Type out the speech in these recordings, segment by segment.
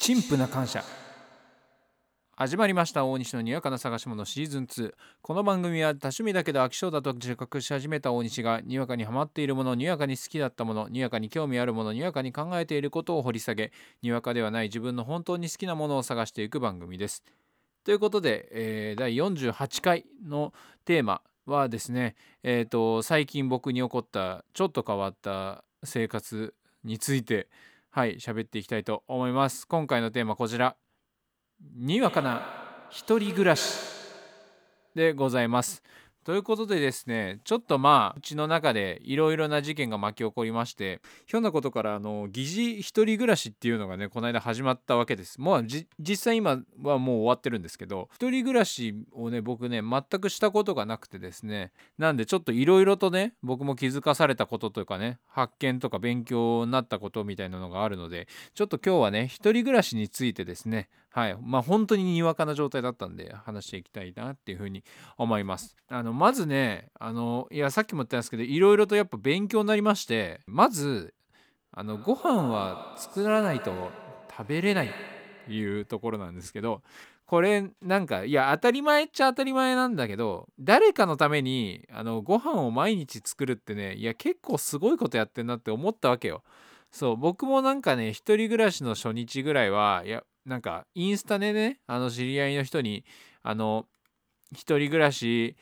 陳腐な感謝。始まりました。大西のにわかな探し物シーズン2この番組は多趣味だけど飽き性だと自覚し始めた大西がにわかにハマっているものにわかに好きだったものにわかに興味あるものにわかに考えていることを掘り下げにわかではない自分の本当に好きなものを探していく番組です。ということで、えー第48回のテーマはですねえっ、と最近僕に起こったちょっと変わった生活についてはい喋っていきたいと思います。今回のテーマこちら。にわかな一人暮らしでございます。ということでですねちょっとまあうちの中でいろいろな事件が巻き起こりましてひょんなことからあの疑似一人暮らしっていうのがねこの間始まったわけです。もう実際今はもう終わってるんですけど一人暮らしをね僕ね全くしたことがなくてですねなんでちょっといろいろとね僕も気づかされたことというかね発見とか勉強になったことみたいなのがあるのでちょっと今日はね一人暮らしについてですねはいまあ本当ににわかな状態だったんで話していきたいなっていうふうに思いますあのまずねあのいやさっきも言ったんですけどいろいろとやっぱ勉強になりましてまずあのご飯は作らないと食べれないっていうところなんですけどこれなんかいや当たり前っちゃ当たり前なんだけど誰かのためにあのご飯を毎日作るってねいや結構すごいことやってんなって思ったわけよ。そう僕もなんかね一人暮らしの初日ぐらいはいやなんかインスタでねあの知り合いの人にあの一人暮らし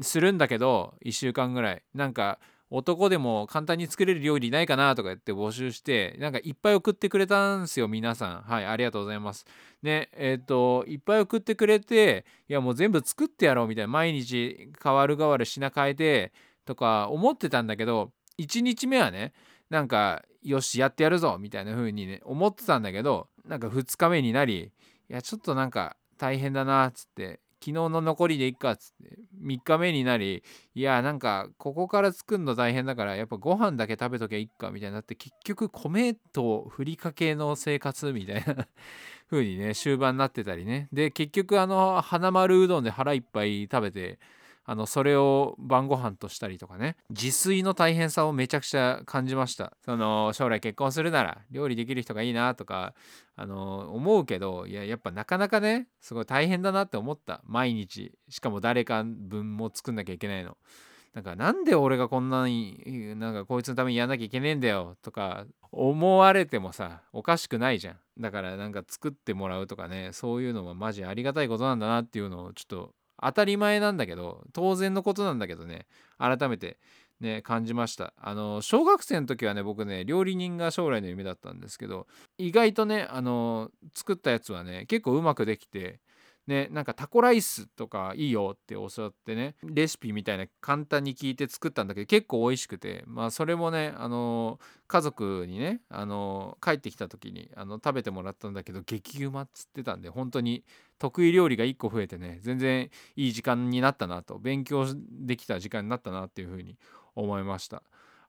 するんだけど1週間ぐらい。なんか男でも簡単に作れる料理ないかなとか言って募集してなんかいっぱい送ってくれたんですよ皆さん。はいありがとうございます。ねえっ、といっぱい送ってくれていやもう全部作ってやろうみたいな。毎日変わる変わる品変えてとか思ってたんだけど1日目はねなんかよしやってやるぞみたいな風にね思ってたんだけどなんか2日目になりいやちょっとなんか大変だなっつって昨日の残りでいっかっつって3日目になりいやなんかここから作るの大変だからやっぱご飯だけ食べときゃいいかみたいになって結局米とふりかけの生活みたいな 風にね終盤になってたりね。で結局あの花丸うどんで腹いっぱい食べてあのそれを晩ご飯としたりとかね。自炊の大変さをめちゃくちゃ感じました。その将来結婚するなら料理できる人がいいなとかあの思うけどいややっぱなかなかねすごい大変だなって思った。毎日。しかも誰か分も作んなきゃいけないの。なんかなんで俺がこんなになんかこいつのためにやんなきゃいけねえんだよとか思われてもさおかしくないじゃん。だからなんか作ってもらうとかねそういうのはマジありがたいことなんだなっていうのをちょっと当たり前なんだけど当然のことなんだけどね。改めてね感じました。あの小学生の時はね僕ね料理人が将来の夢だったんですけど意外とねあの作ったやつはね結構うまくできてねなんかタコライスとかいいよって教わってねレシピみたいな簡単に聞いて作ったんだけど結構美味しくてまあそれもねあの家族にねあの帰ってきた時にあの食べてもらったんだけど激うまっつってたんで本当に得意料理が1個増えてね全然いい時間になったなと勉強できた時間になったなっていうふうに思いました。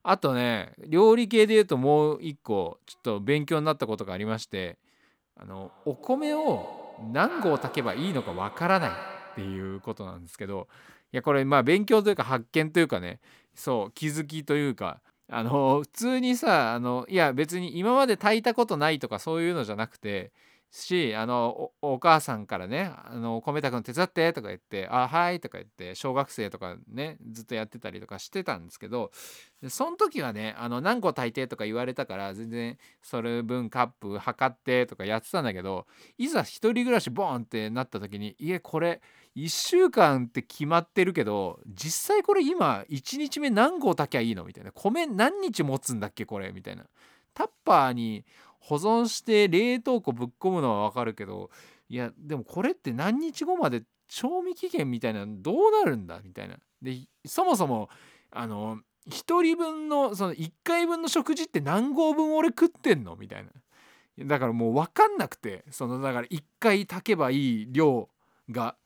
あとね料理系で言うともう1個ちょっと勉強になったことがありましてあのお米を何合炊けばいいのかわからないっていうことなんですけどいやこれまあ勉強というか発見というかねそう気づきというかあの普通にさあのいや別に今まで炊いたことないとかそういうのじゃなくてしあのお母さんからね「あの米炊くの手伝って」とか言って「あはい」とか言って小学生とかねずっとやってたりとかしてたんですけどその時はねあの何個炊いてとか言われたから全然それ分カップ測ってとかやってたんだけどいざ一人暮らしボーンってなった時にいえこれ1週間って決まってるけど実際これ今1日目何合炊きゃいいの？みたいな米何日持つんだっけこれ？みたいな。タッパーに保存して冷凍庫ぶっ込むのはわかるけどいやでもこれって何日後まで賞味期限みたいなのどうなるんだみたいな。でそもそもあの1人分のその1回分の食事って何合分俺食ってんのみたいな。だからもう分かんなくてそのだから1回炊けばいい量が。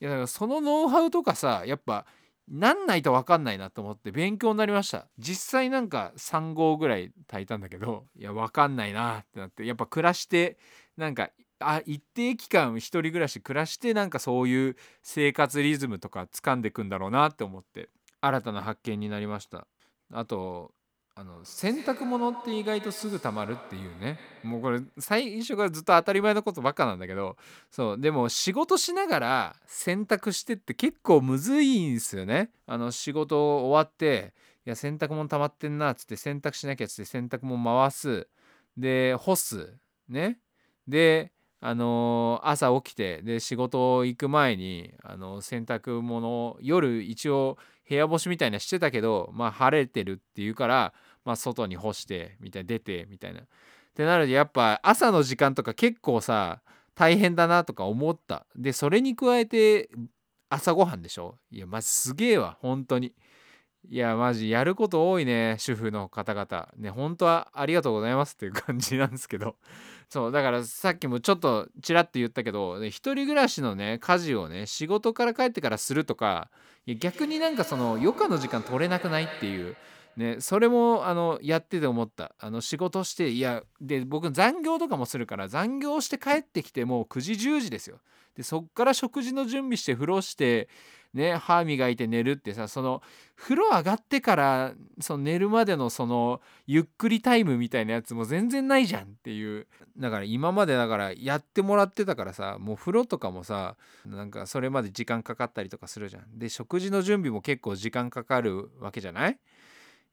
いやだからそのノウハウとかさやっぱなんないと分かんないなと思って勉強になりました。実際なんか3合ぐらい炊いたんだけどいや分かんないなってなってやっぱ暮らしてなんかあ一定期間一人暮らし暮らしてなんかそういう生活リズムとか掴んでくんだろうなって思って新たな発見になりました。あとあの洗濯物って意外とすぐ溜まるっていうね。もうこれ最初からずっと当たり前のことばっかなんだけどそうでも仕事しながら洗濯してって結構むずいんですよね。あの仕事終わっていや洗濯物溜まってんなっつって洗濯しなきゃっつって洗濯物回す。で干す。ね。であのー朝起きてで仕事行く前にあの洗濯物夜一応部屋干しみたいなしてたけどまあ晴れてるっていうからまあ外に干してみたい出てみたいな。ってなるとやっぱ朝の時間とか結構さ大変だなとか思った。でそれに加えて朝ごはんでしょ？いやまずすげえわ本当に。いやマジやること多いね主婦の方々ね本当はありがとうございますっていう感じなんですけどそうだからさっきもちょっとちらっと言ったけどね一人暮らしのね家事をね仕事から帰ってからするとかいや逆になんかその余暇の時間取れなくないっていうねそれもあのやってて思った。あの仕事していやで僕残業とかもするから残業して帰ってきてもう9時10時ですよ。でそっから食事の準備して風呂してね歯磨いて寝るってさその風呂上がってからその寝るまでのそのゆっくりタイムみたいなやつも全然ないじゃんっていう。だから今までだからやってもらってたからさもう風呂とかもさなんかそれまで時間かかったりとかするじゃん。で食事の準備も結構時間かかるわけじゃない？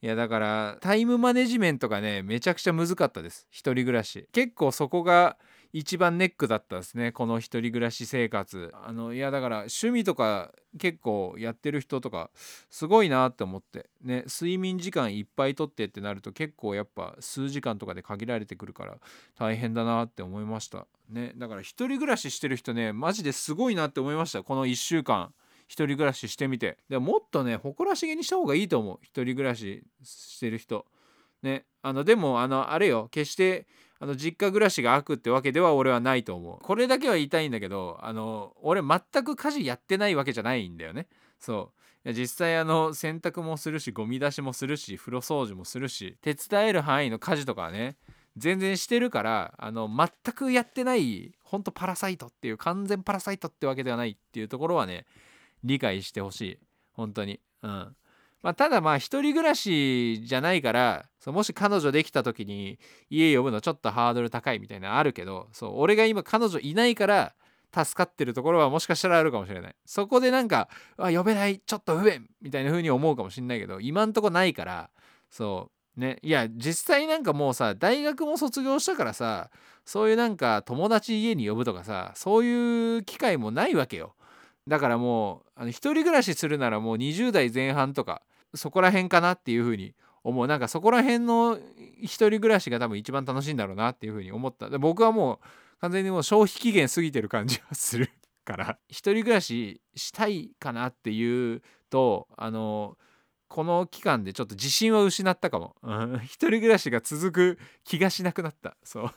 いやだからタイムマネジメントがねめちゃくちゃ難かったです。一人暮らし。結構そこが一番ネックだったですね。この一人暮らし生活。あのいやだから趣味とか結構やってる人とかすごいなって思って。ね睡眠時間いっぱいとってってなると結構やっぱ数時間とかで限られてくるから大変だなって思いました。ねだから一人暮らししてる人ねマジですごいなって思いました。この1週間。人暮らししてみて。でもっとね誇らしげにした方がいいと思う。一人暮らししてる人。ね。あのでもあのあれよ。決してあの実家暮らしが悪ってわけでは俺はないと思う。これだけは言いたいんだけどあの俺全く家事やってないわけじゃないんだよね。そう。実際あの洗濯もするしゴミ出しもするし風呂掃除もするし手伝える範囲の家事とかはね全然してるからあの全くやってないほんとパラサイトっていう完全パラサイトってわけではないっていうところはね理解してほしい。本当に。うん。まあ、ただまあ一人暮らしじゃないからそもし彼女できた時に家呼ぶのちょっとハードル高いみたいなのあるけどそう俺が今彼女いないから助かってるところはもしかしたらあるかもしれない。そこでなんかあ呼べないちょっと不便みたいな風に思うかもしれないけど今んとこないからそうね。いや実際なんかもうさ大学も卒業したからさそういうなんか友達家に呼ぶとかさそういう機会もないわけよ。だからもうあの一人暮らしするならもう20代前半とかそこら辺かなっていう風に思うなんかそこら辺の一人暮らしが多分一番楽しいんだろうなっていう風に思った。僕はもう完全にもう消費期限過ぎてる感じがする から。一人暮らししたいかなっていうとあのこの期間でちょっと自信は失ったかも、うん、一人暮らしが続く気がしなくなった。そう。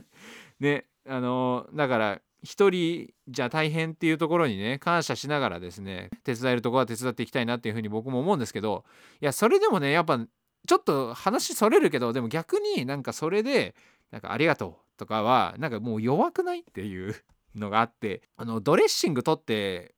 ね。あのだから一人じゃ大変っていうところにね感謝しながらですね手伝えるところは手伝っていきたいなっていうふうに僕も思うんですけどいやそれでもねやっぱちょっと話それるけどでも逆になんかそれでなんかありがとうとかはなんかもう弱くないっていうのがあってあのドレッシング取って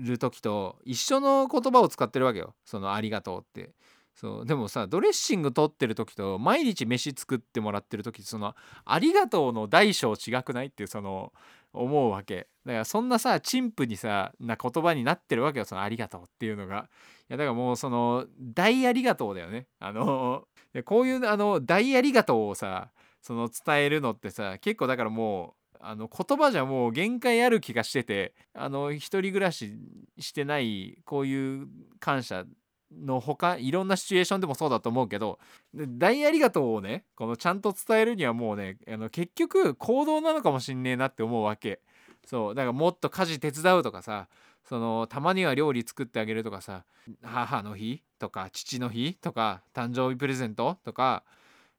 る時と一緒の言葉を使ってるわけよそのありがとうって。そうでもさドレッシング取ってる時と毎日飯作ってもらってる時そのありがとうの大小違くないっていうその思うわけ。だからそんなさ陳腐にさな言葉になってるわけよそのありがとうっていうのが。いやだからもうその大ありがとうだよね。あのこういうあの大ありがとうをさその伝えるのってさ結構だからもうあの言葉じゃもう限界ある気がしててあの一人暮らししてないこういう感謝のほかいろんなシチュエーションでもそうだと思うけど大ありがとうをねこのちゃんと伝えるにはもうねあの結局行動なのかもしんねえなって思うわけ。そうだからもっと家事手伝うとかさそのたまには料理作ってあげるとかさ母の日とか父の日とか誕生日プレゼントとか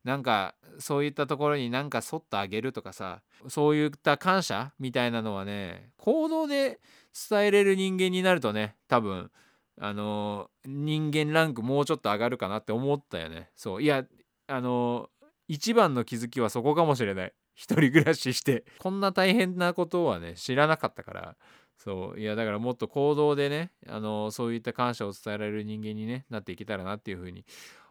なんかそういったところになんかそっとあげるとかさそういった感謝みたいなのはね行動で伝えれる人間になるとね多分あの人間ランクもうちょっと上がるかなって思ったよね。そう。いやあの一番の気づきはそこかもしれない。一人暮らしして。こんな大変なことはね知らなかったから。そう。いやだからもっと行動でねあのそういった感謝を伝えられる人間に、ね、なっていけたらなっていうふうに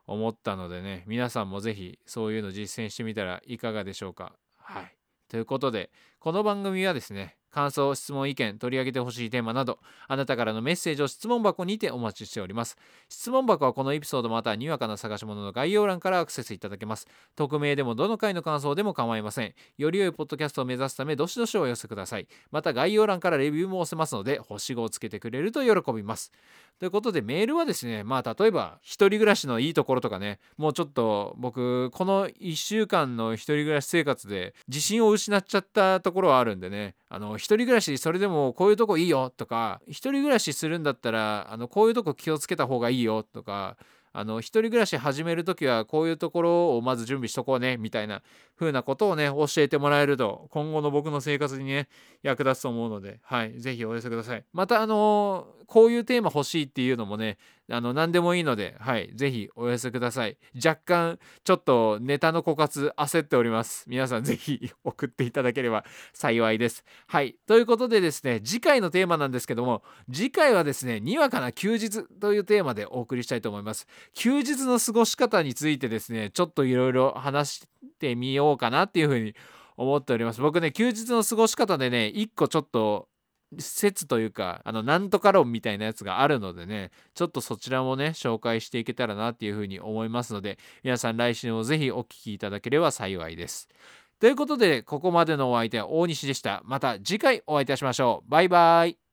思ったのでね皆さんも是非そういうの実践してみたらいかがでしょうか。はい。ということでこの番組はですね感想、質問、意見、取り上げてほしいテーマなど、あなたからのメッセージを質問箱にてお待ちしております。質問箱はこのエピソードまたはにわかな探し物の概要欄からアクセスいただけます。匿名でもどの回の感想でも構いません。より良いポッドキャストを目指すため、どしどしお寄せください。また概要欄からレビューも押せますので、星5をつけてくれると喜びます。ということでメールはですねまあ例えば一人暮らしのいいところとかねもうちょっと僕この1週間の一人暮らし生活で自信を失っちゃったところはあるんでねあの一人暮らしそれでもこういうとこいいよとか一人暮らしするんだったらあのこういうとこ気をつけた方がいいよとかあの一人暮らし始める時はこういうところをまず準備しとこうねみたいな風なことをね教えてもらえると今後の僕の生活にね役立つと思うのではい是非お寄せください。またあのこういうテーマ欲しいっていうのもねあの何でもいいのではい是非お寄せください。若干ちょっとネタの枯渇焦っております。皆さん是非送っていただければ幸いです。はいということでですね次回のテーマなんですけども次回はですねにわかな休日というテーマでお送りしたいと思います。休日の過ごし方についてですねちょっといろいろ話してみようかなっていうふうに思っております僕ね休日の過ごし方でね一個ちょっと説というかあのなんとか論みたいなやつがあるのでねちょっとそちらもね紹介していけたらなっていうふうに思いますので皆さん来週もぜひお聴きいただければ幸いです。ということでここまでのお相手は大西でした。また次回お会いいたしましょう。バイバーイ。